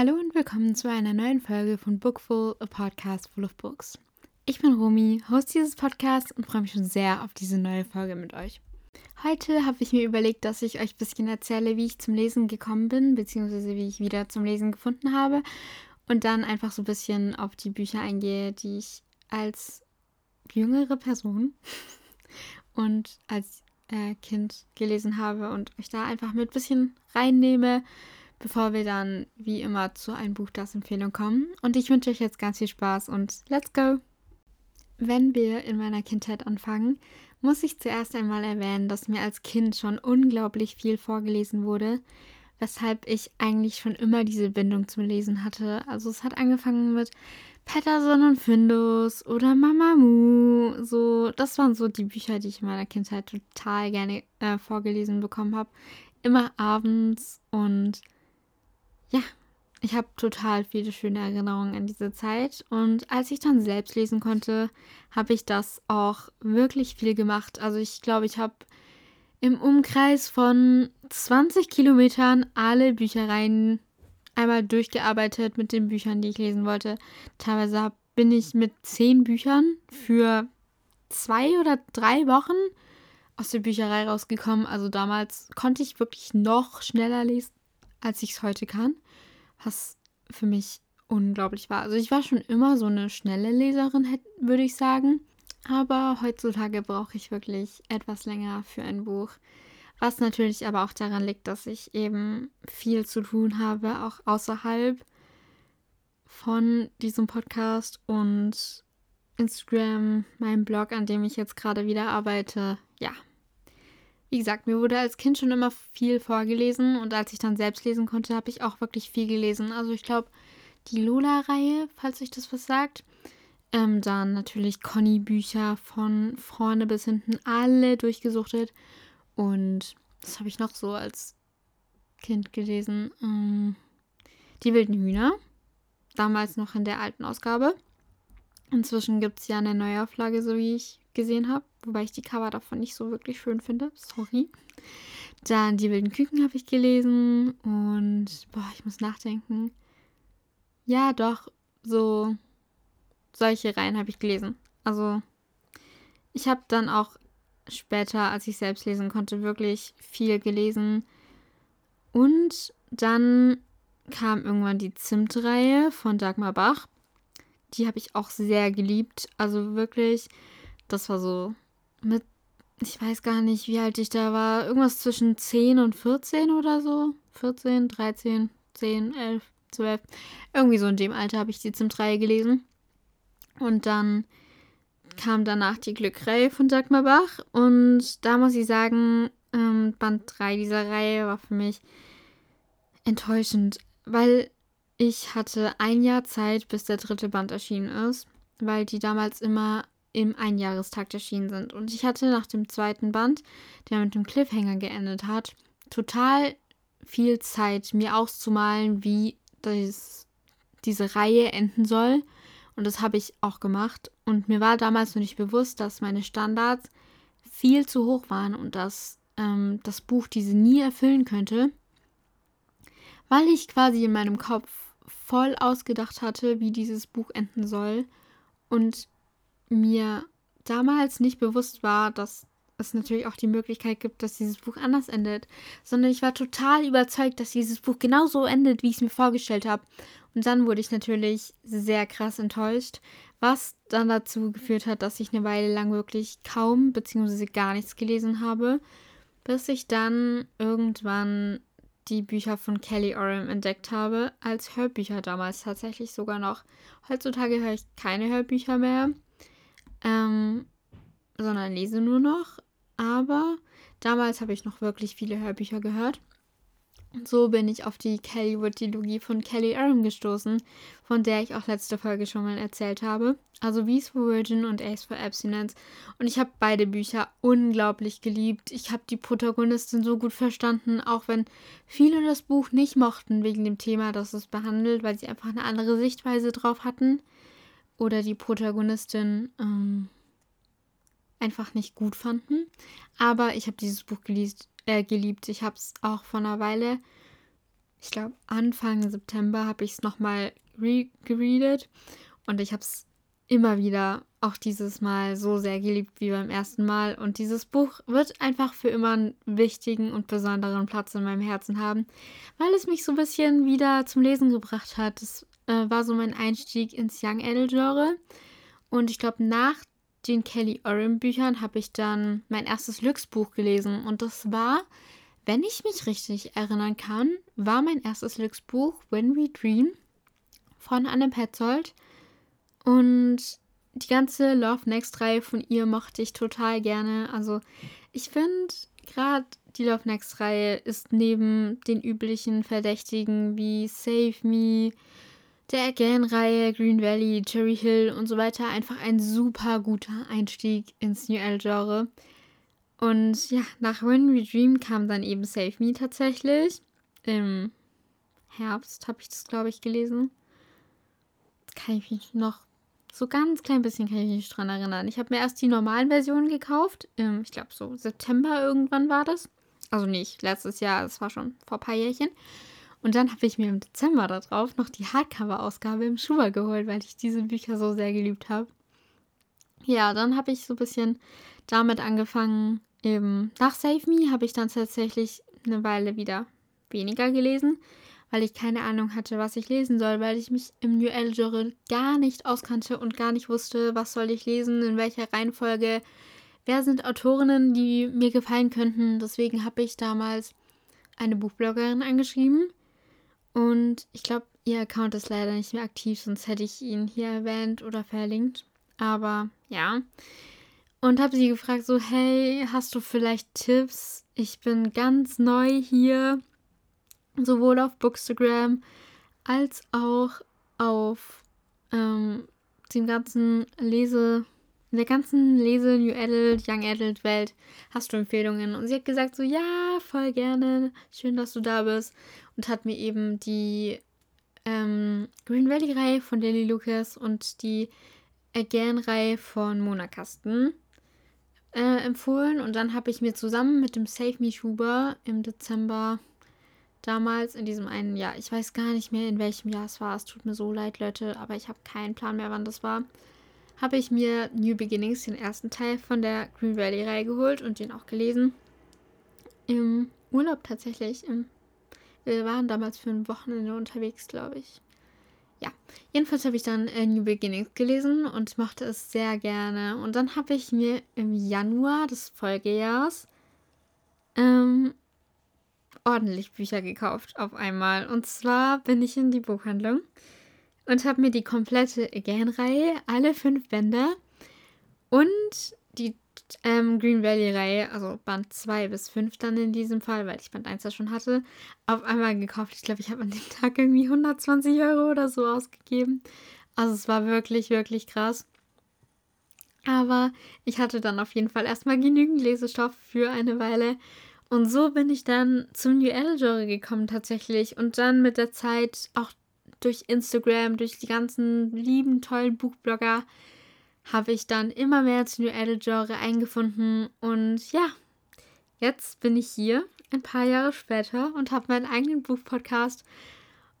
Hallo und willkommen zu einer neuen Folge von Bookful, a Podcast full of books. Ich bin Romy, Host dieses Podcasts und freue mich schon sehr auf diese neue Folge mit euch. Heute habe ich mir überlegt, dass ich euch ein bisschen erzähle, wie ich zum Lesen gekommen bin, beziehungsweise wie ich wieder zum Lesen gefunden habe und dann einfach so ein bisschen auf die Bücher eingehe, die ich als jüngere Person und als äh, Kind gelesen habe und euch da einfach mit ein bisschen reinnehme bevor wir dann wie immer zu einem Buch das Empfehlung kommen. Und ich wünsche euch jetzt ganz viel Spaß und let's go! Wenn wir in meiner Kindheit anfangen, muss ich zuerst einmal erwähnen, dass mir als Kind schon unglaublich viel vorgelesen wurde, weshalb ich eigentlich schon immer diese Bindung zum Lesen hatte. Also es hat angefangen mit Patterson und Findus oder Mamamoo. So, das waren so die Bücher, die ich in meiner Kindheit total gerne äh, vorgelesen bekommen habe. Immer abends und ja, ich habe total viele schöne Erinnerungen an diese Zeit. Und als ich dann selbst lesen konnte, habe ich das auch wirklich viel gemacht. Also ich glaube, ich habe im Umkreis von 20 Kilometern alle Büchereien einmal durchgearbeitet mit den Büchern, die ich lesen wollte. Teilweise bin ich mit zehn Büchern für zwei oder drei Wochen aus der Bücherei rausgekommen. Also damals konnte ich wirklich noch schneller lesen als ich es heute kann, was für mich unglaublich war. Also ich war schon immer so eine schnelle Leserin, würde ich sagen. Aber heutzutage brauche ich wirklich etwas länger für ein Buch. Was natürlich aber auch daran liegt, dass ich eben viel zu tun habe, auch außerhalb von diesem Podcast und Instagram, meinem Blog, an dem ich jetzt gerade wieder arbeite. Ja, wie gesagt, mir wurde als Kind schon immer viel vorgelesen und als ich dann selbst lesen konnte, habe ich auch wirklich viel gelesen. Also ich glaube, die Lola-Reihe, falls euch das was sagt. Ähm, dann natürlich Conny-Bücher von vorne bis hinten alle durchgesuchtet. Und das habe ich noch so als Kind gelesen. Ähm, die wilden Hühner. Damals noch in der alten Ausgabe. Inzwischen gibt es ja eine Neuauflage, so wie ich gesehen habe, wobei ich die Cover davon nicht so wirklich schön finde. Sorry. Dann die wilden Küken habe ich gelesen und boah, ich muss nachdenken. Ja, doch, so solche Reihen habe ich gelesen. Also ich habe dann auch später, als ich selbst lesen konnte, wirklich viel gelesen. Und dann kam irgendwann die Zimtreihe von Dagmar Bach. Die habe ich auch sehr geliebt. Also wirklich, das war so mit, ich weiß gar nicht, wie alt ich da war. Irgendwas zwischen 10 und 14 oder so. 14, 13, 10, 11, 12. Irgendwie so in dem Alter habe ich die Zimtreihe gelesen. Und dann kam danach die Glückreihe von Dagmar Bach. Und da muss ich sagen, ähm, Band 3 dieser Reihe war für mich enttäuschend, weil ich hatte ein Jahr Zeit, bis der dritte Band erschienen ist, weil die damals immer im Einjahrestakt erschienen sind. Und ich hatte nach dem zweiten Band, der mit dem Cliffhanger geendet hat, total viel Zeit, mir auszumalen, wie das, diese Reihe enden soll. Und das habe ich auch gemacht. Und mir war damals noch nicht bewusst, dass meine Standards viel zu hoch waren und dass ähm, das Buch diese nie erfüllen könnte, weil ich quasi in meinem Kopf voll ausgedacht hatte, wie dieses Buch enden soll. Und mir damals nicht bewusst war, dass es natürlich auch die Möglichkeit gibt, dass dieses Buch anders endet, sondern ich war total überzeugt, dass dieses Buch genauso endet, wie ich es mir vorgestellt habe. Und dann wurde ich natürlich sehr krass enttäuscht, was dann dazu geführt hat, dass ich eine Weile lang wirklich kaum bzw. gar nichts gelesen habe, bis ich dann irgendwann die Bücher von Kelly Oram entdeckt habe, als Hörbücher damals tatsächlich sogar noch. Heutzutage höre ich keine Hörbücher mehr ähm, sondern lese nur noch. Aber damals habe ich noch wirklich viele Hörbücher gehört. Und so bin ich auf die Kellywood-Dilogie von Kelly Aram gestoßen, von der ich auch letzte Folge schon mal erzählt habe. Also V is for Virgin und A is for Abstinence. Und ich habe beide Bücher unglaublich geliebt. Ich habe die Protagonistin so gut verstanden, auch wenn viele das Buch nicht mochten wegen dem Thema, das es behandelt, weil sie einfach eine andere Sichtweise drauf hatten. Oder die Protagonistin ähm, einfach nicht gut fanden. Aber ich habe dieses Buch geliest, äh, geliebt. Ich habe es auch vor einer Weile, ich glaube Anfang September, habe ich es nochmal gereadet. Und ich habe es immer wieder auch dieses Mal so sehr geliebt wie beim ersten Mal. Und dieses Buch wird einfach für immer einen wichtigen und besonderen Platz in meinem Herzen haben, weil es mich so ein bisschen wieder zum Lesen gebracht hat. Es äh, war so mein Einstieg ins Young Adult Genre. Und ich glaube, nach den Kelly Oren Büchern habe ich dann mein erstes Lux-Buch gelesen. Und das war, wenn ich mich richtig erinnern kann, war mein erstes Lux-Buch When We Dream von Anne Petzold. Und die ganze Love Next Reihe von ihr mochte ich total gerne. Also ich finde gerade die Love Next Reihe ist neben den üblichen Verdächtigen wie Save Me, der Again-Reihe, Green Valley, Cherry Hill und so weiter einfach ein super guter Einstieg ins New L-Genre. Und ja, nach When We Dream kam dann eben Save Me tatsächlich. Im Herbst habe ich das, glaube ich, gelesen. Kann ich mich noch so ganz klein bisschen kann ich mich dran erinnern. Ich habe mir erst die normalen Versionen gekauft. Ähm, ich glaube, so September irgendwann war das. Also nicht letztes Jahr, das war schon vor ein paar Jährchen. Und dann habe ich mir im Dezember darauf noch die Hardcover-Ausgabe im Schuber geholt, weil ich diese Bücher so sehr geliebt habe. Ja, dann habe ich so ein bisschen damit angefangen. Eben nach Save Me habe ich dann tatsächlich eine Weile wieder weniger gelesen weil ich keine Ahnung hatte, was ich lesen soll, weil ich mich im New L-Genre gar nicht auskannte und gar nicht wusste, was soll ich lesen, in welcher Reihenfolge, wer sind Autorinnen, die mir gefallen könnten. Deswegen habe ich damals eine Buchbloggerin angeschrieben und ich glaube, ihr Account ist leider nicht mehr aktiv, sonst hätte ich ihn hier erwähnt oder verlinkt. Aber ja. Und habe sie gefragt, so, hey, hast du vielleicht Tipps? Ich bin ganz neu hier sowohl auf Bookstagram als auch auf ähm, dem ganzen Lese, in der ganzen Lese New Adult, Young Adult Welt hast du Empfehlungen. Und sie hat gesagt so, ja, voll gerne, schön, dass du da bist. Und hat mir eben die ähm, Green Valley Reihe von Daily Lucas und die Again Reihe von Mona Kasten äh, empfohlen. Und dann habe ich mir zusammen mit dem Save Me Schuber im Dezember damals in diesem einen Jahr. Ich weiß gar nicht mehr, in welchem Jahr es war. Es tut mir so leid, Leute, aber ich habe keinen Plan mehr, wann das war. Habe ich mir New Beginnings, den ersten Teil von der Green Valley-Reihe geholt und den auch gelesen. Im Urlaub tatsächlich. Im, wir waren damals für ein Wochenende unterwegs, glaube ich. Ja, jedenfalls habe ich dann äh, New Beginnings gelesen und mochte es sehr gerne. Und dann habe ich mir im Januar des Folgejahres ähm, ordentlich Bücher gekauft auf einmal. Und zwar bin ich in die Buchhandlung und habe mir die komplette Again-Reihe, alle fünf Bände und die ähm, Green Valley-Reihe, also Band 2 bis 5 dann in diesem Fall, weil ich Band 1 ja schon hatte, auf einmal gekauft. Ich glaube, ich habe an dem Tag irgendwie 120 Euro oder so ausgegeben. Also es war wirklich, wirklich krass. Aber ich hatte dann auf jeden Fall erstmal genügend Lesestoff für eine Weile und so bin ich dann zum New Adult gekommen tatsächlich. Und dann mit der Zeit auch durch Instagram, durch die ganzen lieben, tollen Buchblogger, habe ich dann immer mehr zum New Adult Genre eingefunden. Und ja, jetzt bin ich hier, ein paar Jahre später, und habe meinen eigenen Buchpodcast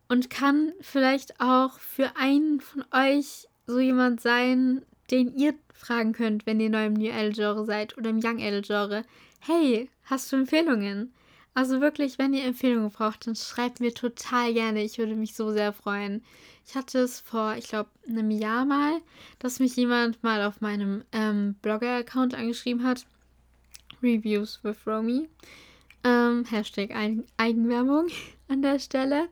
und kann vielleicht auch für einen von euch so jemand sein, den ihr fragen könnt, wenn ihr neu im New Adult Genre seid oder im Young Adult Genre hey, hast du Empfehlungen? Also wirklich, wenn ihr Empfehlungen braucht, dann schreibt mir total gerne. Ich würde mich so sehr freuen. Ich hatte es vor, ich glaube, einem Jahr mal, dass mich jemand mal auf meinem ähm, Blogger-Account angeschrieben hat. Reviews with Romy. Ähm, Hashtag Eigenwerbung an der Stelle.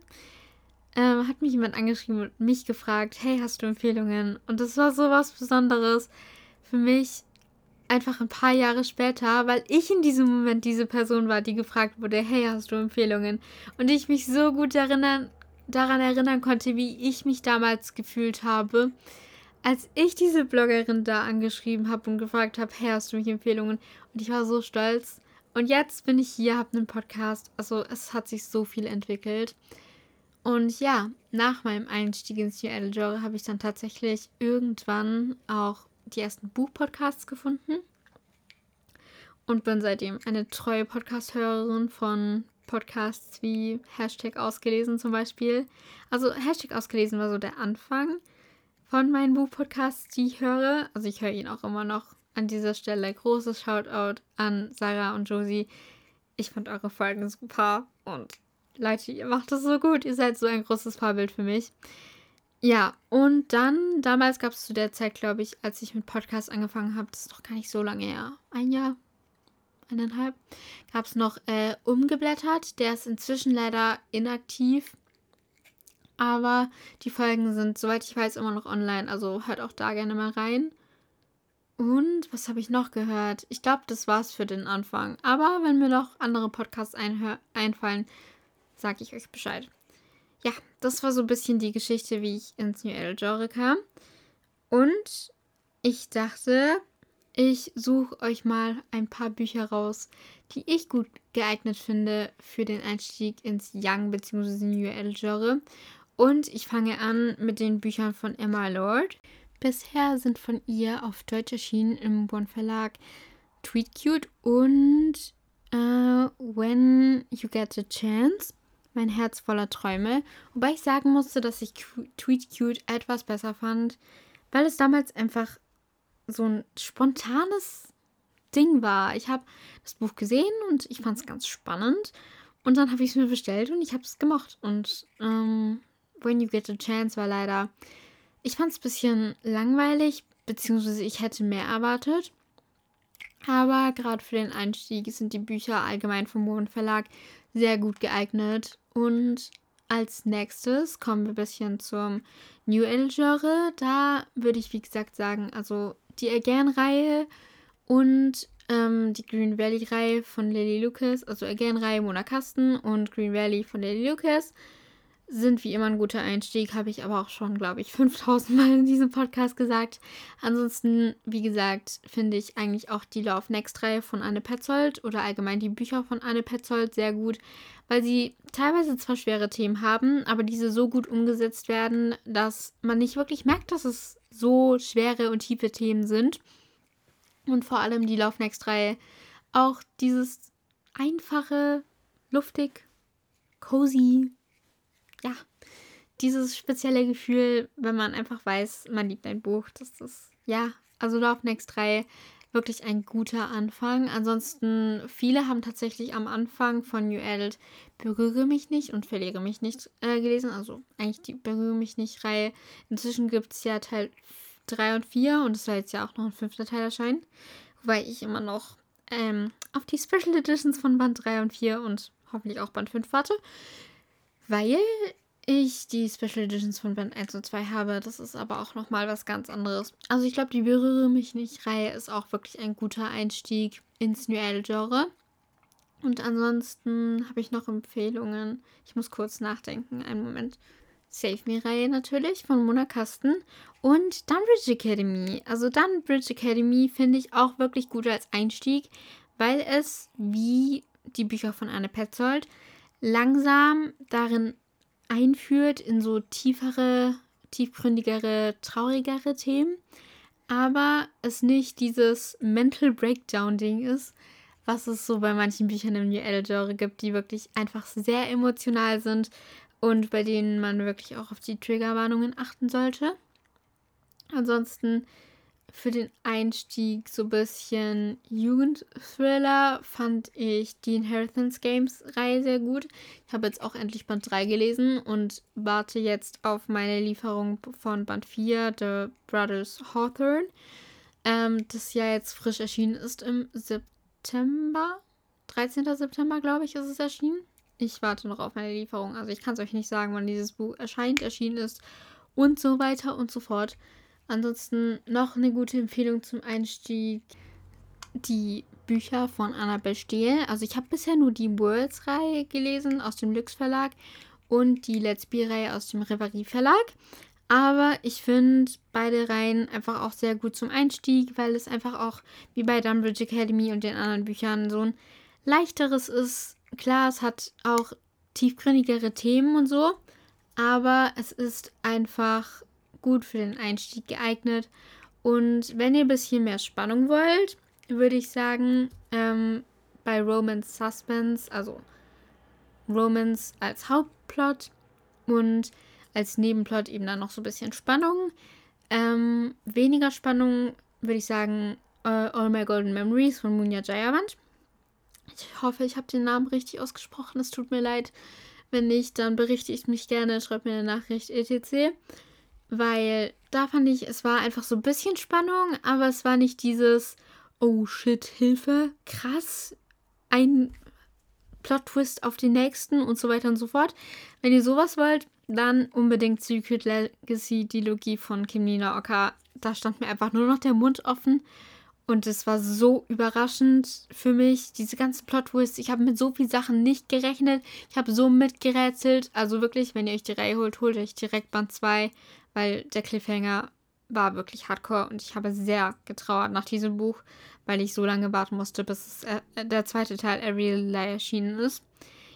Ähm, hat mich jemand angeschrieben und mich gefragt, hey, hast du Empfehlungen? Und das war so was Besonderes für mich, einfach ein paar Jahre später, weil ich in diesem Moment diese Person war, die gefragt wurde, hey, hast du Empfehlungen? Und ich mich so gut erinnern, daran erinnern konnte, wie ich mich damals gefühlt habe, als ich diese Bloggerin da angeschrieben habe und gefragt habe, hey, hast du mich Empfehlungen? Und ich war so stolz. Und jetzt bin ich hier, habe einen Podcast. Also es hat sich so viel entwickelt. Und ja, nach meinem Einstieg ins New Adult Genre habe ich dann tatsächlich irgendwann auch die ersten Buchpodcasts gefunden. Und bin seitdem eine treue Podcast-Hörerin von Podcasts wie Hashtag ausgelesen zum Beispiel. Also Hashtag ausgelesen war so der Anfang von meinen Buchpodcasts, die ich höre. Also ich höre ihn auch immer noch an dieser Stelle. Großes Shoutout an Sarah und Josie. Ich fand eure Folgen super und Leute, ihr macht das so gut. Ihr seid so ein großes Vorbild für mich. Ja, und dann, damals gab es zu der Zeit, glaube ich, als ich mit Podcast angefangen habe, das ist doch gar nicht so lange her. Ein Jahr, eineinhalb, gab es noch äh, umgeblättert. Der ist inzwischen leider inaktiv. Aber die Folgen sind, soweit ich weiß, immer noch online. Also hört auch da gerne mal rein. Und was habe ich noch gehört? Ich glaube, das war's für den Anfang. Aber wenn mir noch andere Podcasts einfallen, sage ich euch Bescheid. Ja, das war so ein bisschen die Geschichte, wie ich ins New Adult Genre kam. Und ich dachte, ich suche euch mal ein paar Bücher raus, die ich gut geeignet finde für den Einstieg ins Young bzw. New Adult Genre. Und ich fange an mit den Büchern von Emma Lord. Bisher sind von ihr auf Deutsch erschienen im Bonn Verlag Tweet Cute und uh, When You Get a Chance. Mein Herz voller Träume. Wobei ich sagen musste, dass ich Tweet Cute etwas besser fand, weil es damals einfach so ein spontanes Ding war. Ich habe das Buch gesehen und ich fand es ganz spannend. Und dann habe ich es mir bestellt und ich habe es gemocht. Und ähm, When You Get a Chance war leider. Ich fand es ein bisschen langweilig, beziehungsweise ich hätte mehr erwartet. Aber gerade für den Einstieg sind die Bücher allgemein vom Mond Verlag sehr gut geeignet. Und als nächstes kommen wir ein bisschen zum New Adult Genre. Da würde ich, wie gesagt, sagen, also die Again-Reihe und ähm, die Green Valley-Reihe von Lily Lucas, also Again-Reihe Mona Kasten und Green Valley von Lily Lucas sind wie immer ein guter Einstieg, habe ich aber auch schon, glaube ich, 5000 Mal in diesem Podcast gesagt. Ansonsten, wie gesagt, finde ich eigentlich auch die Love Next-Reihe von Anne Petzold oder allgemein die Bücher von Anne Petzold sehr gut, weil sie teilweise zwar schwere Themen haben, aber diese so gut umgesetzt werden, dass man nicht wirklich merkt, dass es so schwere und tiefe Themen sind. Und vor allem die Love Next-Reihe auch dieses einfache, luftig, cozy, ja, dieses spezielle Gefühl, wenn man einfach weiß, man liebt ein Buch. Das ist, ja, also Love Next 3 wirklich ein guter Anfang. Ansonsten, viele haben tatsächlich am Anfang von New Adult Berühre mich nicht und Verliere mich nicht äh, gelesen. Also eigentlich die Berühre mich nicht Reihe. Inzwischen gibt es ja Teil 3 und 4 und es soll jetzt ja auch noch ein fünfter Teil erscheinen. Wobei ich immer noch ähm, auf die Special Editions von Band 3 und 4 und hoffentlich auch Band 5 warte weil ich die Special Editions von Band 1 und 2 habe. Das ist aber auch nochmal was ganz anderes. Also ich glaube, die Berühre mich nicht Reihe ist auch wirklich ein guter Einstieg ins New Adult Genre. Und ansonsten habe ich noch Empfehlungen. Ich muss kurz nachdenken. Einen Moment. Save Me Reihe natürlich von Mona Kasten und Dunbridge Academy. Also Dunbridge Academy finde ich auch wirklich gut als Einstieg, weil es wie die Bücher von Anne Petzold langsam darin einführt in so tiefere, tiefgründigere, traurigere Themen, aber es nicht dieses Mental Breakdown-Ding ist, was es so bei manchen Büchern im New Adult Genre gibt, die wirklich einfach sehr emotional sind und bei denen man wirklich auch auf die Triggerwarnungen achten sollte. Ansonsten für den Einstieg so ein bisschen Jugendthriller fand ich die Inheritance Games Reihe sehr gut. Ich habe jetzt auch endlich Band 3 gelesen und warte jetzt auf meine Lieferung von Band 4, The Brothers Hawthorne, ähm, das ja jetzt frisch erschienen ist im September. 13. September, glaube ich, ist es erschienen. Ich warte noch auf meine Lieferung. Also ich kann es euch nicht sagen, wann dieses Buch erscheint, erschienen ist und so weiter und so fort. Ansonsten noch eine gute Empfehlung zum Einstieg. Die Bücher von Annabelle Steele. Also ich habe bisher nur die Worlds-Reihe gelesen aus dem Lux Verlag und die Let's Be-Reihe aus dem Reverie Verlag. Aber ich finde beide Reihen einfach auch sehr gut zum Einstieg, weil es einfach auch wie bei Dumbridge Academy und den anderen Büchern so ein leichteres ist. Klar, es hat auch tiefgründigere Themen und so, aber es ist einfach gut für den Einstieg geeignet. Und wenn ihr ein bisschen mehr Spannung wollt, würde ich sagen, ähm, bei Romance Suspense, also Romance als Hauptplot und als Nebenplot eben dann noch so ein bisschen Spannung. Ähm, weniger Spannung würde ich sagen uh, All My Golden Memories von Munya Jayavant. Ich hoffe, ich habe den Namen richtig ausgesprochen. Es tut mir leid. Wenn nicht, dann berichte ich mich gerne. Schreibt mir eine Nachricht etc. Weil da fand ich, es war einfach so ein bisschen Spannung, aber es war nicht dieses Oh shit, Hilfe, krass, ein Plot-Twist auf den nächsten und so weiter und so fort. Wenn ihr sowas wollt, dann unbedingt Secret Legacy, die Logie von Kim Nina Oka. Da stand mir einfach nur noch der Mund offen. Und es war so überraschend für mich, diese ganzen Plot-Twists. Ich habe mit so vielen Sachen nicht gerechnet. Ich habe so mitgerätselt. Also wirklich, wenn ihr euch die Reihe holt, holt euch direkt Band 2, weil der Cliffhanger war wirklich hardcore und ich habe sehr getrauert nach diesem Buch, weil ich so lange warten musste, bis äh, der zweite Teil Ariel erschienen ist.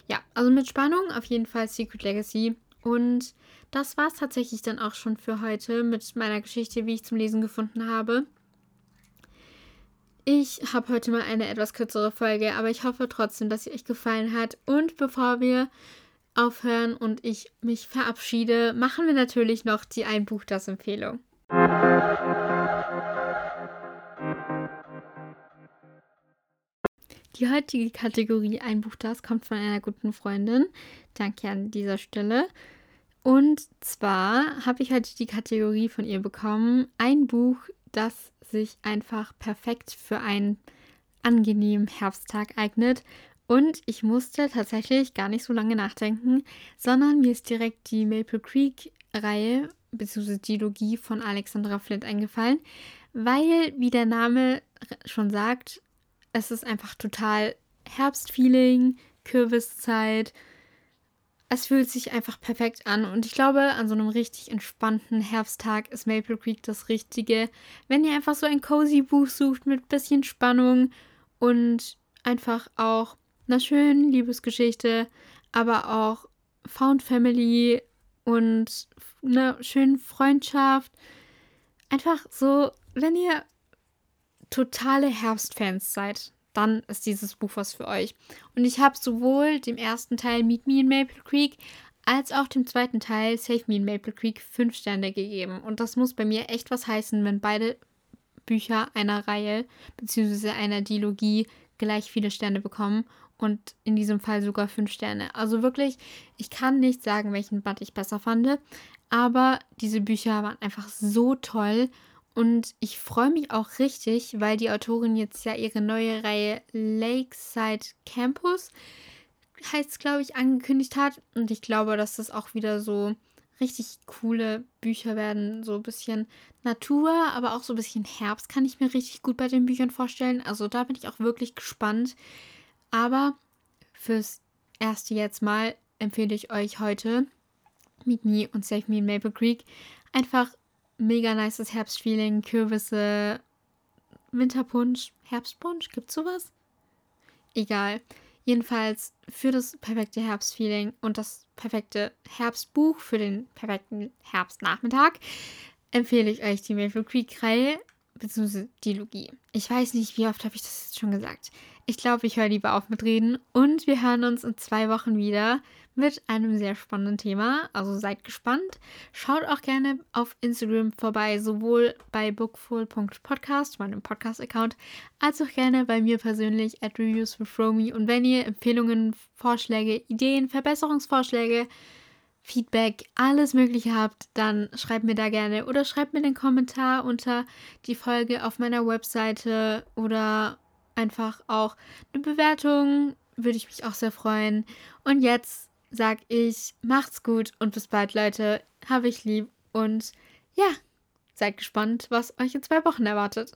Ja, also mit Spannung auf jeden Fall Secret Legacy. Und das war es tatsächlich dann auch schon für heute mit meiner Geschichte, wie ich zum Lesen gefunden habe. Ich habe heute mal eine etwas kürzere Folge, aber ich hoffe trotzdem, dass sie euch gefallen hat. Und bevor wir aufhören und ich mich verabschiede, machen wir natürlich noch die Ein Buch das Empfehlung. Die heutige Kategorie Ein Buch das kommt von einer guten Freundin. Danke an dieser Stelle. Und zwar habe ich heute die Kategorie von ihr bekommen. Ein Buch, das sich einfach perfekt für einen angenehmen Herbsttag eignet. Und ich musste tatsächlich gar nicht so lange nachdenken, sondern mir ist direkt die Maple Creek-Reihe bzw. Dialogie von Alexandra Flint eingefallen, weil, wie der Name schon sagt, es ist einfach total Herbstfeeling, Kürbiszeit. Es fühlt sich einfach perfekt an und ich glaube, an so einem richtig entspannten Herbsttag ist Maple Creek das Richtige. Wenn ihr einfach so ein cozy Buch sucht mit bisschen Spannung und einfach auch einer schönen Liebesgeschichte, aber auch Found Family und einer schönen Freundschaft. Einfach so, wenn ihr totale Herbstfans seid, dann ist dieses Buch was für euch. Und ich habe sowohl dem ersten Teil Meet Me in Maple Creek als auch dem zweiten Teil Save Me in Maple Creek fünf Sterne gegeben. Und das muss bei mir echt was heißen, wenn beide Bücher einer Reihe bzw. einer Dilogie gleich viele Sterne bekommen und in diesem Fall sogar fünf Sterne. Also wirklich, ich kann nicht sagen, welchen Band ich besser fand, aber diese Bücher waren einfach so toll und ich freue mich auch richtig, weil die Autorin jetzt ja ihre neue Reihe Lakeside Campus heißt glaube ich, angekündigt hat und ich glaube, dass das auch wieder so richtig coole Bücher werden, so ein bisschen Natur, aber auch so ein bisschen Herbst kann ich mir richtig gut bei den Büchern vorstellen. Also da bin ich auch wirklich gespannt, aber fürs erste jetzt mal empfehle ich euch heute Meet Me und Save Me in Maple Creek. Einfach mega nices Herbstfeeling, Kürbisse, Winterpunsch, Herbstpunsch, gibt's sowas? Egal. Jedenfalls für das perfekte Herbstfeeling und das perfekte Herbstbuch für den perfekten Herbstnachmittag empfehle ich euch die Maple Creek Reihe bzw. die Logie. Ich weiß nicht, wie oft habe ich das jetzt schon gesagt. Ich glaube, ich höre lieber auf mit Reden und wir hören uns in zwei Wochen wieder mit einem sehr spannenden Thema. Also seid gespannt. Schaut auch gerne auf Instagram vorbei, sowohl bei bookful.podcast, meinem Podcast-Account, als auch gerne bei mir persönlich at Reviews with Romy. Und wenn ihr Empfehlungen, Vorschläge, Ideen, Verbesserungsvorschläge, Feedback, alles Mögliche habt, dann schreibt mir da gerne oder schreibt mir den Kommentar unter die Folge auf meiner Webseite oder einfach auch eine Bewertung. Würde ich mich auch sehr freuen. Und jetzt sag ich, macht's gut und bis bald, Leute. Habe ich lieb und ja, seid gespannt, was euch in zwei Wochen erwartet.